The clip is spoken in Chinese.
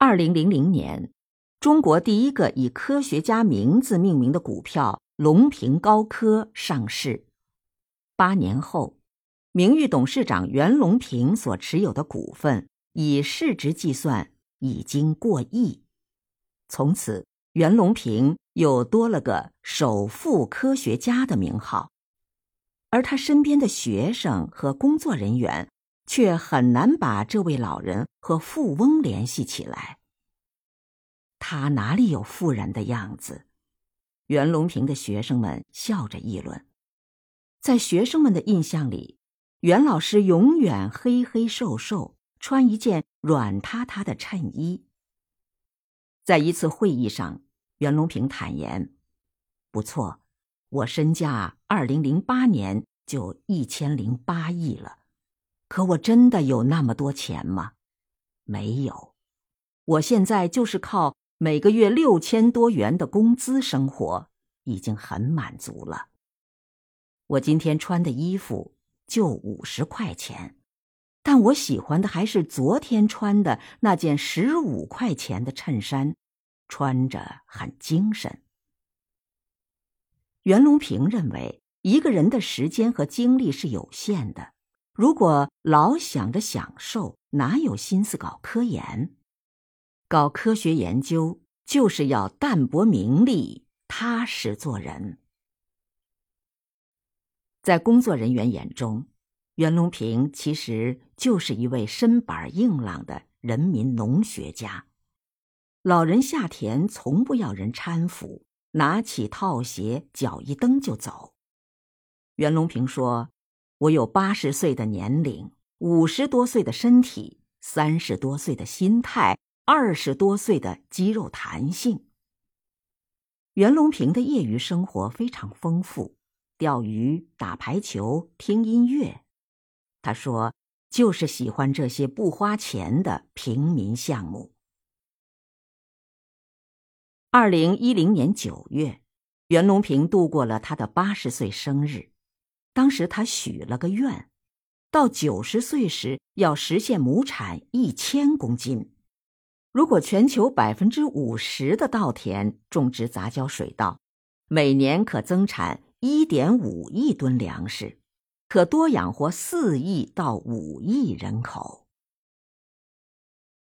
二零零零年，中国第一个以科学家名字命名的股票隆平高科上市。八年后，名誉董事长袁隆平所持有的股份以市值计算已经过亿。从此，袁隆平又多了个“首富科学家”的名号。而他身边的学生和工作人员。却很难把这位老人和富翁联系起来。他哪里有富人的样子？袁隆平的学生们笑着议论。在学生们的印象里，袁老师永远黑黑瘦瘦，穿一件软塌塌的衬衣。在一次会议上，袁隆平坦言：“不错，我身价二零零八年就一千零八亿了。”可我真的有那么多钱吗？没有，我现在就是靠每个月六千多元的工资生活，已经很满足了。我今天穿的衣服就五十块钱，但我喜欢的还是昨天穿的那件十五块钱的衬衫，穿着很精神。袁隆平认为，一个人的时间和精力是有限的。如果老想着享受，哪有心思搞科研？搞科学研究就是要淡泊名利，踏实做人。在工作人员眼中，袁隆平其实就是一位身板硬朗的人民农学家。老人下田从不要人搀扶，拿起套鞋，脚一蹬就走。袁隆平说。我有八十岁的年龄，五十多岁的身体，三十多岁的心态，二十多岁的肌肉弹性。袁隆平的业余生活非常丰富，钓鱼、打排球、听音乐。他说：“就是喜欢这些不花钱的平民项目。”二零一零年九月，袁隆平度过了他的八十岁生日。当时他许了个愿，到九十岁时要实现亩产一千公斤。如果全球百分之五十的稻田种植杂交水稻，每年可增产一点五亿吨粮食，可多养活四亿到五亿人口。